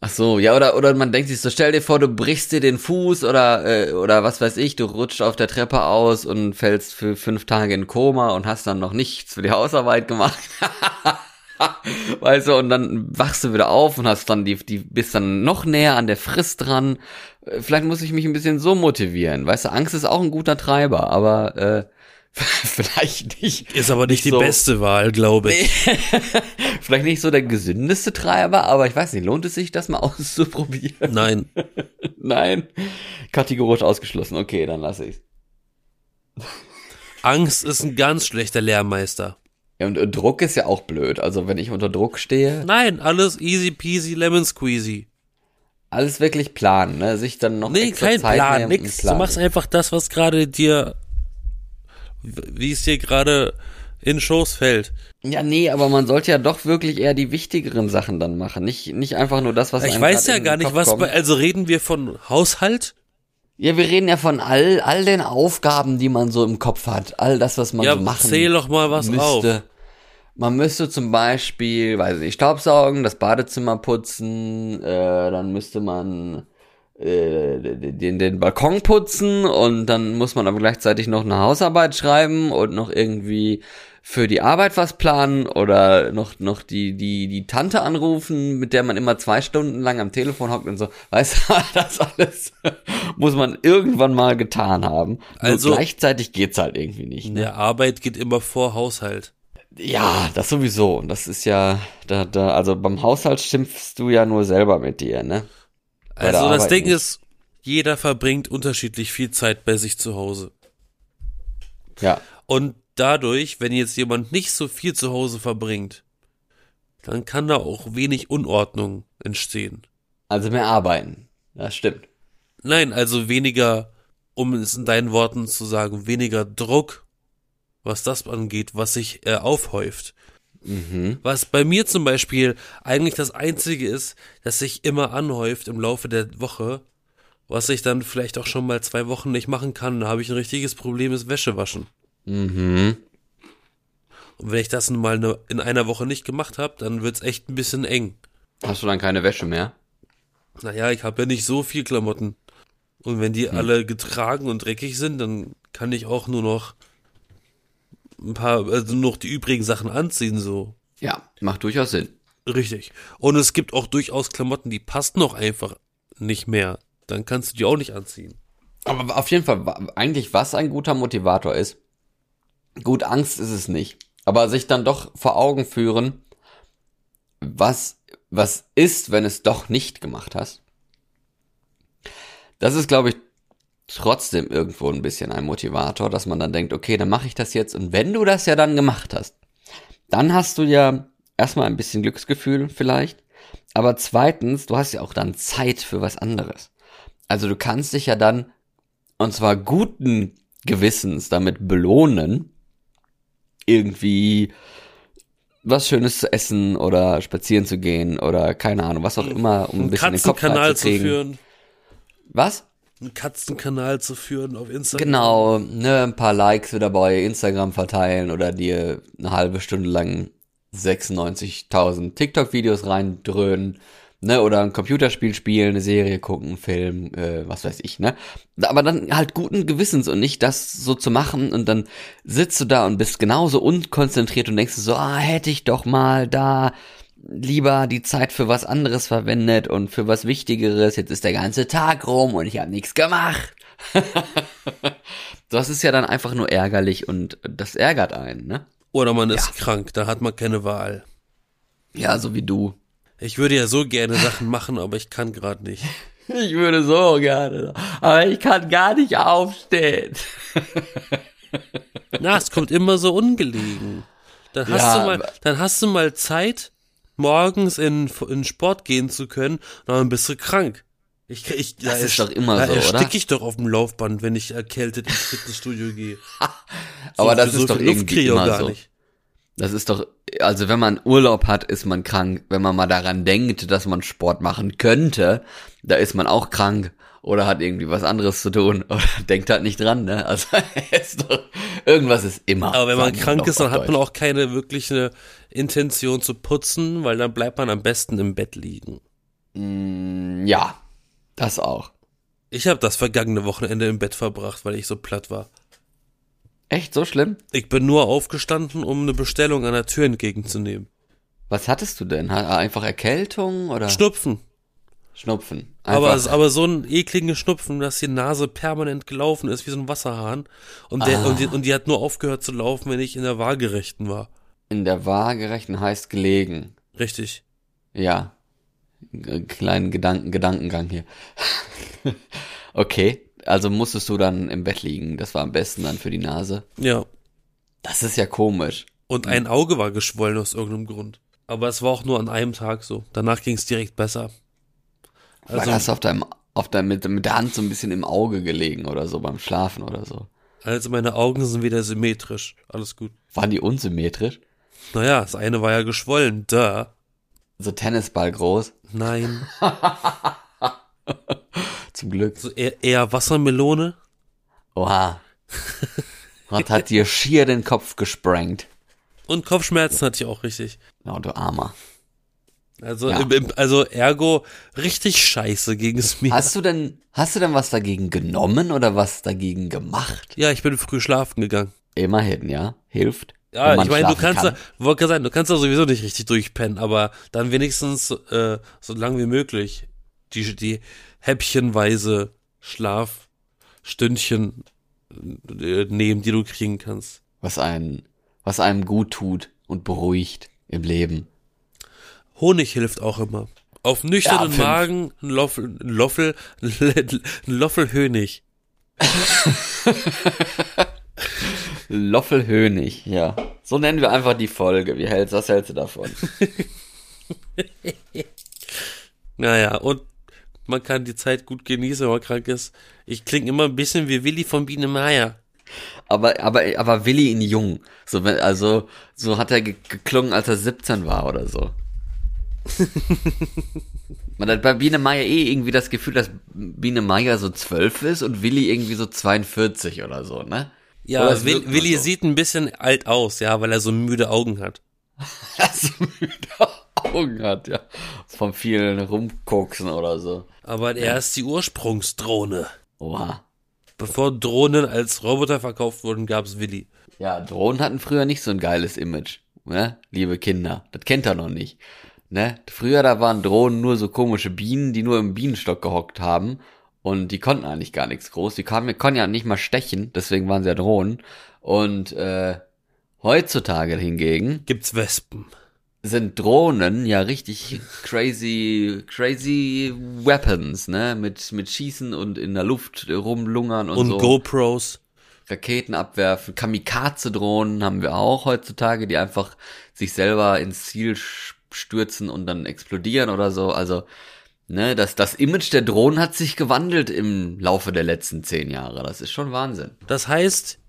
[SPEAKER 1] Ach so, ja, oder, oder man denkt sich so, stell dir vor, du brichst dir den Fuß oder, äh, oder was weiß ich, du rutschst auf der Treppe aus und fällst für fünf Tage in Koma und hast dann noch nichts für die Hausarbeit gemacht. (laughs) weißt du, und dann wachst du wieder auf und hast dann die, die, bist dann noch näher an der Frist dran. Äh, vielleicht muss ich mich ein bisschen so motivieren. Weißt du, Angst ist auch ein guter Treiber, aber, äh, (laughs) Vielleicht nicht.
[SPEAKER 2] Ist aber nicht, nicht die so, beste Wahl, glaube ich. (laughs)
[SPEAKER 1] Vielleicht nicht so der gesündeste Treiber, aber ich weiß nicht, lohnt es sich, das mal (laughs) auszuprobieren?
[SPEAKER 2] Nein.
[SPEAKER 1] Nein. Kategorisch ausgeschlossen. Okay, dann lasse ich's.
[SPEAKER 2] Angst ist ein ganz schlechter Lehrmeister.
[SPEAKER 1] Ja, und, und Druck ist ja auch blöd. Also wenn ich unter Druck stehe,
[SPEAKER 2] Nein, alles easy peasy lemon squeezy.
[SPEAKER 1] alles wirklich planen, ne? Sich dann noch
[SPEAKER 2] Nee,
[SPEAKER 1] extra
[SPEAKER 2] kein
[SPEAKER 1] Zeit
[SPEAKER 2] Plan,
[SPEAKER 1] nehmen,
[SPEAKER 2] nix.
[SPEAKER 1] Plan.
[SPEAKER 2] Du machst einfach das, was gerade dir, wie es dir gerade in Schoß fällt.
[SPEAKER 1] Ja, nee, aber man sollte ja doch wirklich eher die wichtigeren Sachen dann machen. Nicht, nicht einfach nur das, was
[SPEAKER 2] Ich weiß ja gar nicht, was
[SPEAKER 1] kommt.
[SPEAKER 2] bei, also reden wir von Haushalt?
[SPEAKER 1] Ja, wir reden ja von all, all den Aufgaben, die man so im Kopf hat. All das, was man
[SPEAKER 2] Ja,
[SPEAKER 1] so machen
[SPEAKER 2] zähl doch mal was auf.
[SPEAKER 1] müsste. Man müsste zum Beispiel, weiß ich Staubsaugen, das Badezimmer putzen, äh, dann müsste man den, den Balkon putzen und dann muss man aber gleichzeitig noch eine Hausarbeit schreiben und noch irgendwie für die Arbeit was planen oder noch, noch die, die, die Tante anrufen, mit der man immer zwei Stunden lang am Telefon hockt und so. Weißt du, (laughs) das alles muss man irgendwann mal getan haben.
[SPEAKER 2] Also-
[SPEAKER 1] Nur gleichzeitig geht's halt irgendwie nicht. Ne?
[SPEAKER 2] Der Arbeit geht immer vor Haushalt.
[SPEAKER 1] Ja, das sowieso. Und das ist ja, da, da, also beim Haushalt schimpfst du ja nur selber mit dir, ne?
[SPEAKER 2] Also das Ding
[SPEAKER 1] nicht.
[SPEAKER 2] ist, jeder verbringt unterschiedlich viel Zeit bei sich zu Hause.
[SPEAKER 1] Ja.
[SPEAKER 2] Und dadurch, wenn jetzt jemand nicht so viel zu Hause verbringt, dann kann da auch wenig Unordnung entstehen.
[SPEAKER 1] Also mehr arbeiten. Das stimmt.
[SPEAKER 2] Nein, also weniger, um es in deinen Worten zu sagen, weniger Druck, was das angeht, was sich äh, aufhäuft.
[SPEAKER 1] Mhm.
[SPEAKER 2] Was bei mir zum Beispiel eigentlich das Einzige ist, das sich immer anhäuft im Laufe der Woche, was ich dann vielleicht auch schon mal zwei Wochen nicht machen kann, da habe ich ein richtiges Problem, ist Wäsche waschen.
[SPEAKER 1] Mhm.
[SPEAKER 2] Und wenn ich das mal ne, in einer Woche nicht gemacht habe, dann wird's echt ein bisschen eng.
[SPEAKER 1] Hast du dann keine Wäsche mehr?
[SPEAKER 2] Naja, ich habe ja nicht so viel Klamotten. Und wenn die alle getragen und dreckig sind, dann kann ich auch nur noch ein paar, also noch die übrigen Sachen anziehen, so.
[SPEAKER 1] Ja, macht durchaus Sinn.
[SPEAKER 2] Richtig. Und es gibt auch durchaus Klamotten, die passen noch einfach nicht mehr. Dann kannst du die auch nicht anziehen.
[SPEAKER 1] Aber auf jeden Fall, eigentlich was ein guter Motivator ist. Gut, Angst ist es nicht. Aber sich dann doch vor Augen führen, was, was ist, wenn es doch nicht gemacht hast. Das ist, glaube ich, trotzdem irgendwo ein bisschen ein Motivator, dass man dann denkt, okay, dann mache ich das jetzt. Und wenn du das ja dann gemacht hast, dann hast du ja erstmal ein bisschen Glücksgefühl vielleicht. Aber zweitens, du hast ja auch dann Zeit für was anderes. Also du kannst dich ja dann, und zwar guten Gewissens, damit belohnen, irgendwie was Schönes zu essen oder spazieren zu gehen oder keine Ahnung, was auch immer, um ein bisschen den Kopf
[SPEAKER 2] zu führen.
[SPEAKER 1] Was?
[SPEAKER 2] Einen Katzenkanal zu führen auf Instagram.
[SPEAKER 1] Genau, ne, ein paar Likes wieder bei Instagram verteilen oder dir eine halbe Stunde lang 96.000 TikTok-Videos reindröhnen, ne, oder ein Computerspiel spielen, eine Serie gucken, einen Film, äh, was weiß ich, ne. Aber dann halt guten Gewissens und nicht das so zu machen und dann sitzt du da und bist genauso unkonzentriert und denkst so, ah, hätte ich doch mal da lieber die Zeit für was anderes verwendet und für was Wichtigeres. Jetzt ist der ganze Tag rum und ich habe nichts gemacht. (laughs) das ist ja dann einfach nur ärgerlich und das ärgert einen, ne?
[SPEAKER 2] Oder man ist krank, da hat man keine Wahl.
[SPEAKER 1] Ja, so wie du.
[SPEAKER 2] Ich würde ja so gerne Sachen machen, aber ich kann gerade nicht. (laughs)
[SPEAKER 1] Ich würde so gerne, aber ich kann gar nicht aufstehen. (laughs)
[SPEAKER 2] Na, es kommt immer so ungelegen. Dann hast
[SPEAKER 1] Ja,
[SPEAKER 2] du mal, dann hast du mal Zeit, morgens in, in Sport gehen zu können, dann bist du krank. Ich, ich,
[SPEAKER 1] Das
[SPEAKER 2] da
[SPEAKER 1] ist doch immer
[SPEAKER 2] da
[SPEAKER 1] so, oder?
[SPEAKER 2] erstick ich doch auf dem Laufband, wenn ich erkältet ins Fitnessstudio gehe. (laughs)
[SPEAKER 1] Aber das
[SPEAKER 2] so
[SPEAKER 1] ist doch
[SPEAKER 2] viel Luft
[SPEAKER 1] irgendwie immer so. Das ist doch, also wenn man Urlaub hat, ist man krank. Wenn man mal daran denkt, dass man Sport machen könnte, da ist man auch krank oder hat irgendwie was anderes zu tun (laughs) oder denkt halt nicht dran, ne? Also (laughs) ist doch, irgendwas ist immer.
[SPEAKER 2] Aber wenn man krank ist, dann hat man auch keine wirkliche Intention zu putzen, weil dann bleibt man am besten im Bett liegen.
[SPEAKER 1] Mm, Ja, das auch.
[SPEAKER 2] Ich habe das vergangene Wochenende im Bett verbracht, weil ich so platt war.
[SPEAKER 1] Echt so schlimm?
[SPEAKER 2] Ich bin nur aufgestanden, um eine Bestellung an der Tür entgegenzunehmen.
[SPEAKER 1] Was hattest du denn? Einfach Erkältung oder
[SPEAKER 2] Schnupfen.
[SPEAKER 1] Schnupfen?
[SPEAKER 2] Aber,
[SPEAKER 1] Einfach,
[SPEAKER 2] aber so ein ekligen Schnupfen, dass die Nase permanent gelaufen ist, wie so ein Wasserhahn. Und, der,
[SPEAKER 1] Ah.
[SPEAKER 2] und, die, und die hat nur aufgehört zu laufen, wenn ich in der Waagerechten war.
[SPEAKER 1] in der Waagerechten heißt gelegen.
[SPEAKER 2] Richtig.
[SPEAKER 1] Ja. Kleinen Gedanken, Gedankengang hier. (laughs) okay. also musstest du dann im Bett liegen. Das war am besten dann für die Nase.
[SPEAKER 2] Ja.
[SPEAKER 1] Das ist ja komisch.
[SPEAKER 2] Und ein Auge war geschwollen aus irgendeinem Grund. Aber es war auch nur an einem Tag so. Danach ging es direkt besser.
[SPEAKER 1] Also, Weil hast du auf deinem, auf deinem, mit, mit der Hand so ein bisschen im Auge gelegen oder so beim Schlafen oder so.
[SPEAKER 2] Also meine Augen sind wieder symmetrisch. Alles gut.
[SPEAKER 1] Waren die unsymmetrisch?
[SPEAKER 2] Naja, das eine war ja geschwollen. Da.
[SPEAKER 1] So Tennisball groß?
[SPEAKER 2] Nein. (laughs)
[SPEAKER 1] Zum Glück.
[SPEAKER 2] So eher, eher Wassermelone?
[SPEAKER 1] Oha. Gott hat dir schier den Kopf gesprengt.
[SPEAKER 2] Und Kopfschmerzen hatte ich auch richtig.
[SPEAKER 1] Ja, du Armer.
[SPEAKER 2] Also,
[SPEAKER 1] Ja.
[SPEAKER 2] im, im, also ergo richtig scheiße gegen es mir.
[SPEAKER 1] Hast du denn, hast du denn was dagegen genommen oder was dagegen gemacht?
[SPEAKER 2] Ja, ich bin früh schlafen gegangen.
[SPEAKER 1] Immerhin, ja. Hilft.
[SPEAKER 2] Ja, ich meine, du kannst
[SPEAKER 1] kann.
[SPEAKER 2] wollte gerade sagen, du kannst ja sowieso nicht richtig durchpennen, aber dann wenigstens äh, so lang wie möglich die, die häppchenweise Schlafstündchen äh, nehmen, die du kriegen kannst.
[SPEAKER 1] was einen, was einem gut tut und beruhigt im Leben.
[SPEAKER 2] Honig hilft auch immer. Auf nüchternen
[SPEAKER 1] fünf.
[SPEAKER 2] Magen ein Loffel, ein Loffel, (laughs) ein Loffel Hönig. (laughs)
[SPEAKER 1] Loffelhönig, ja. So nennen wir einfach die Folge. Wie hältst, was hältst du davon? (laughs)
[SPEAKER 2] Naja, und man kann die Zeit gut genießen, wenn man krank ist. Ich klinge immer ein bisschen wie Willi von Biene Meier.
[SPEAKER 1] Aber, aber, aber Willi in jung. So, also, so hat er ge geklungen, als er 17 war oder so. (laughs) Man hat bei Biene Meier eh irgendwie das Gefühl, dass Biene Meier so 12 ist und Willi irgendwie so 42 oder so, ne?
[SPEAKER 2] Ja,
[SPEAKER 1] es
[SPEAKER 2] Will, Willi
[SPEAKER 1] so.
[SPEAKER 2] sieht ein bisschen alt aus, ja, weil er so müde Augen hat. (laughs)
[SPEAKER 1] so müde Augen hat, ja. Vom vielen Rumkoksen oder so.
[SPEAKER 2] Aber er ist die Ursprungsdrohne.
[SPEAKER 1] Oha.
[SPEAKER 2] Bevor Drohnen als Roboter verkauft wurden, gab's Willi.
[SPEAKER 1] Ja, Drohnen hatten früher nicht so ein geiles Image, ne? Liebe Kinder, das kennt er noch nicht. Ne? Früher da waren Drohnen nur so komische Bienen, die nur im Bienenstock gehockt haben und die konnten eigentlich gar nichts groß. Die kamen, konnten ja nicht mal stechen, deswegen waren sie ja Drohnen. Und äh, heutzutage hingegen
[SPEAKER 2] Gibt's Wespen.
[SPEAKER 1] sind Drohnen ja richtig crazy, crazy Weapons, ne? Mit mit Schießen und in der Luft rumlungern und,
[SPEAKER 2] Und
[SPEAKER 1] so.
[SPEAKER 2] GoPros.
[SPEAKER 1] Raketen abwerfen, Kamikaze-Drohnen haben wir auch heutzutage, die einfach sich selber ins Ziel stürzen und dann explodieren oder so. Also, ne, das, das Image der Drohnen hat sich gewandelt im Laufe der letzten zehn Jahre. Das ist schon Wahnsinn.
[SPEAKER 2] Das heißt,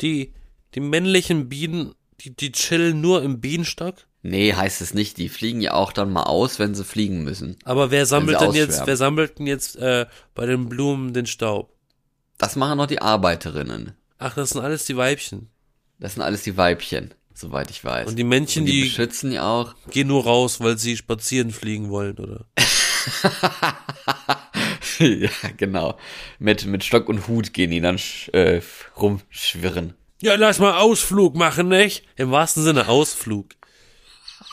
[SPEAKER 2] die, die männlichen Bienen, die, die chillen nur im Bienenstock.
[SPEAKER 1] Nee, heißt es nicht. Die fliegen ja auch dann mal aus, wenn sie fliegen müssen.
[SPEAKER 2] Aber wer sammelt denn jetzt, wer sammelt denn jetzt äh, bei den Blumen den Staub?
[SPEAKER 1] Das machen noch die Arbeiterinnen.
[SPEAKER 2] Ach, das sind alles die Weibchen.
[SPEAKER 1] Das sind alles die Weibchen, soweit ich weiß.
[SPEAKER 2] Und die Männchen,
[SPEAKER 1] Und die
[SPEAKER 2] die
[SPEAKER 1] beschützen ja auch.
[SPEAKER 2] gehen nur raus, weil sie spazieren fliegen wollen, oder? (laughs)
[SPEAKER 1] ja, genau. Mit, mit Stock und Hut gehen die dann äh, rumschwirren.
[SPEAKER 2] Ja, lass mal Ausflug machen, nicht? Im wahrsten Sinne Ausflug.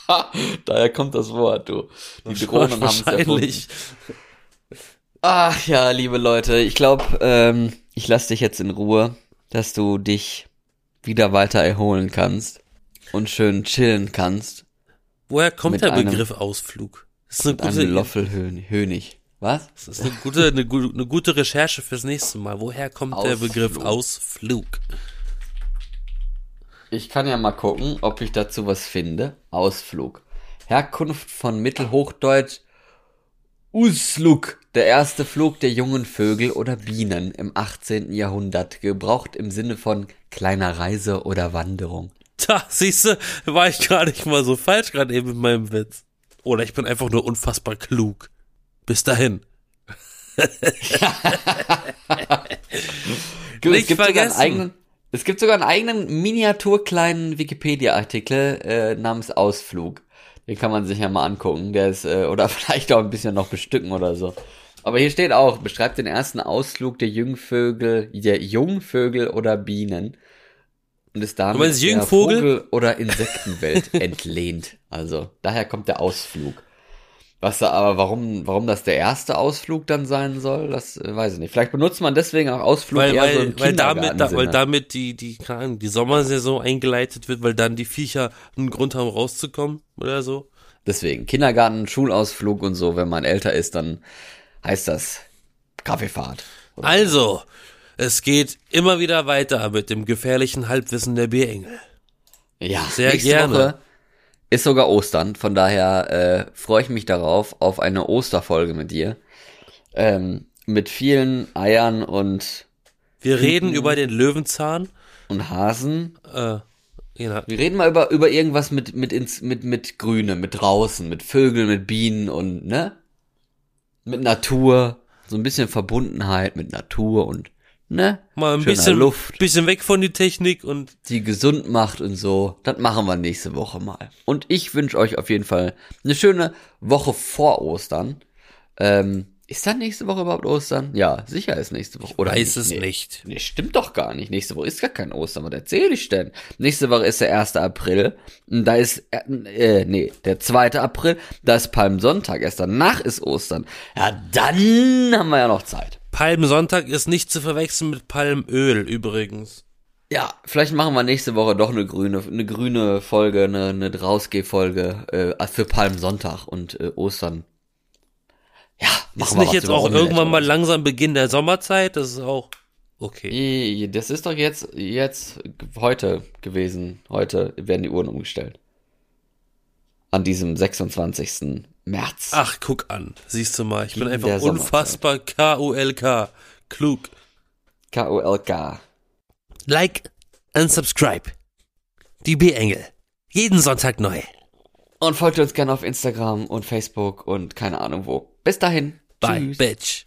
[SPEAKER 2] (laughs)
[SPEAKER 1] Daher kommt das Wort, du. Die Drohnen haben es erfunden.
[SPEAKER 2] Wahrscheinlich.
[SPEAKER 1] Ach ja, liebe Leute, ich glaube, ähm, ich lasse dich jetzt in Ruhe, dass du dich wieder weiter erholen kannst und schön chillen kannst.
[SPEAKER 2] Woher kommt der
[SPEAKER 1] einem-
[SPEAKER 2] Begriff Ausflug? Das ist eine
[SPEAKER 1] einem
[SPEAKER 2] gute,
[SPEAKER 1] Loffelhönig. Was?
[SPEAKER 2] das ist eine gute, eine, eine gute Recherche fürs nächste Mal. Woher kommt der
[SPEAKER 1] Ausflug.
[SPEAKER 2] Begriff Ausflug?
[SPEAKER 1] Ich kann ja mal gucken, ob ich dazu was finde. Ausflug. Herkunft von Mittelhochdeutsch Uslug, der erste Flug der jungen Vögel oder Bienen im 18. Jahrhundert, gebraucht im Sinne von kleiner Reise oder Wanderung.
[SPEAKER 2] Da, siehste, war ich gar nicht mal so falsch gerade eben mit meinem Witz. Oder ich bin einfach nur unfassbar klug. Bis dahin. (laughs)
[SPEAKER 1] Gut,
[SPEAKER 2] Nicht
[SPEAKER 1] es gibt sogar einen
[SPEAKER 2] vergessen.
[SPEAKER 1] eigenen, es gibt sogar einen eigenen miniaturkleinen Wikipedia-Artikel äh, namens Ausflug. Den kann man sich ja mal angucken. Der ist, äh, oder (laughs) vielleicht auch ein bisschen noch bestücken oder so. Aber hier steht auch, beschreibt den ersten Ausflug der Jungvögel, der Jungvögel oder Bienen. Und ist damit
[SPEAKER 2] meinst
[SPEAKER 1] der
[SPEAKER 2] Jungvogel?
[SPEAKER 1] Vogel- oder Insektenwelt (laughs) entlehnt. Also, daher kommt der Ausflug. Was da aber, warum, warum das der erste Ausflug dann sein soll, das äh, weiß ich nicht. Vielleicht benutzt man deswegen auch Ausflug
[SPEAKER 2] Weil,
[SPEAKER 1] eher
[SPEAKER 2] weil,
[SPEAKER 1] so im
[SPEAKER 2] weil damit, da, weil damit die, die, keine Ahnung, die Sommersaison eingeleitet wird, weil dann die Viecher einen Grund haben rauszukommen oder so.
[SPEAKER 1] Deswegen, Kindergarten, Schulausflug und so, wenn man älter ist, dann heißt das Kaffeefahrt.
[SPEAKER 2] Also, es geht immer wieder weiter mit dem gefährlichen Halbwissen der Bierengel.
[SPEAKER 1] Ja,
[SPEAKER 2] Sehr gerne.
[SPEAKER 1] Woche ist sogar Ostern, von daher äh, freue ich mich darauf, auf eine Osterfolge mit dir. Ähm, mit vielen Eiern und,
[SPEAKER 2] Wir reden über den Löwenzahn.
[SPEAKER 1] und Hasen.
[SPEAKER 2] Äh, genau.
[SPEAKER 1] Wir reden mal über, über irgendwas mit, mit, ins, mit, mit Grüne, mit draußen, mit Vögeln, mit Bienen und, ne? Mit Natur. So ein bisschen Verbundenheit mit Natur und, ne?
[SPEAKER 2] Mal ein
[SPEAKER 1] Schöner
[SPEAKER 2] bisschen,
[SPEAKER 1] Luft.
[SPEAKER 2] bisschen weg von die Technik und
[SPEAKER 1] die gesund macht und so. Das machen wir nächste Woche mal. Und ich wünsche euch auf jeden Fall eine schöne Woche vor Ostern. Ähm, ist dann nächste Woche überhaupt Ostern? Ja, sicher ist nächste Woche. Oder
[SPEAKER 2] weiß es
[SPEAKER 1] nee.
[SPEAKER 2] nicht.
[SPEAKER 1] Nee, stimmt doch gar nicht. Nächste Woche ist gar kein Ostern. Was erzähle ich denn? Nächste Woche ist der 1. April. Und da ist, äh, äh, nee, der 2. April. Da ist Palmsonntag. Erst danach ist Ostern. Ja, dann haben wir ja noch Zeit.
[SPEAKER 2] Palmsonntag ist nicht zu verwechseln mit Palmöl übrigens.
[SPEAKER 1] Ja, vielleicht machen wir nächste Woche doch eine grüne, eine grüne Folge, eine, eine Drausgeh-Folge äh, für Palmsonntag und äh, Ostern. Ja, machen
[SPEAKER 2] Ist
[SPEAKER 1] wir
[SPEAKER 2] nicht jetzt auch irgendwann mal langsam Beginn der Sommerzeit? Das ist auch okay.
[SPEAKER 1] Das ist doch jetzt, jetzt heute gewesen. Heute werden die Uhren umgestellt. An diesem 26. März.
[SPEAKER 2] Ach, guck an. Siehst du mal, ich bin
[SPEAKER 1] In
[SPEAKER 2] einfach unfassbar K-U-L-K. Klug.
[SPEAKER 1] K-O-L-K.
[SPEAKER 2] Like and subscribe. Die B-Engel. Jeden Sonntag neu.
[SPEAKER 1] Und folgt uns gerne auf Instagram und Facebook und keine Ahnung wo. Bis dahin.
[SPEAKER 2] Bye,
[SPEAKER 1] Tschüss.
[SPEAKER 2] bitch.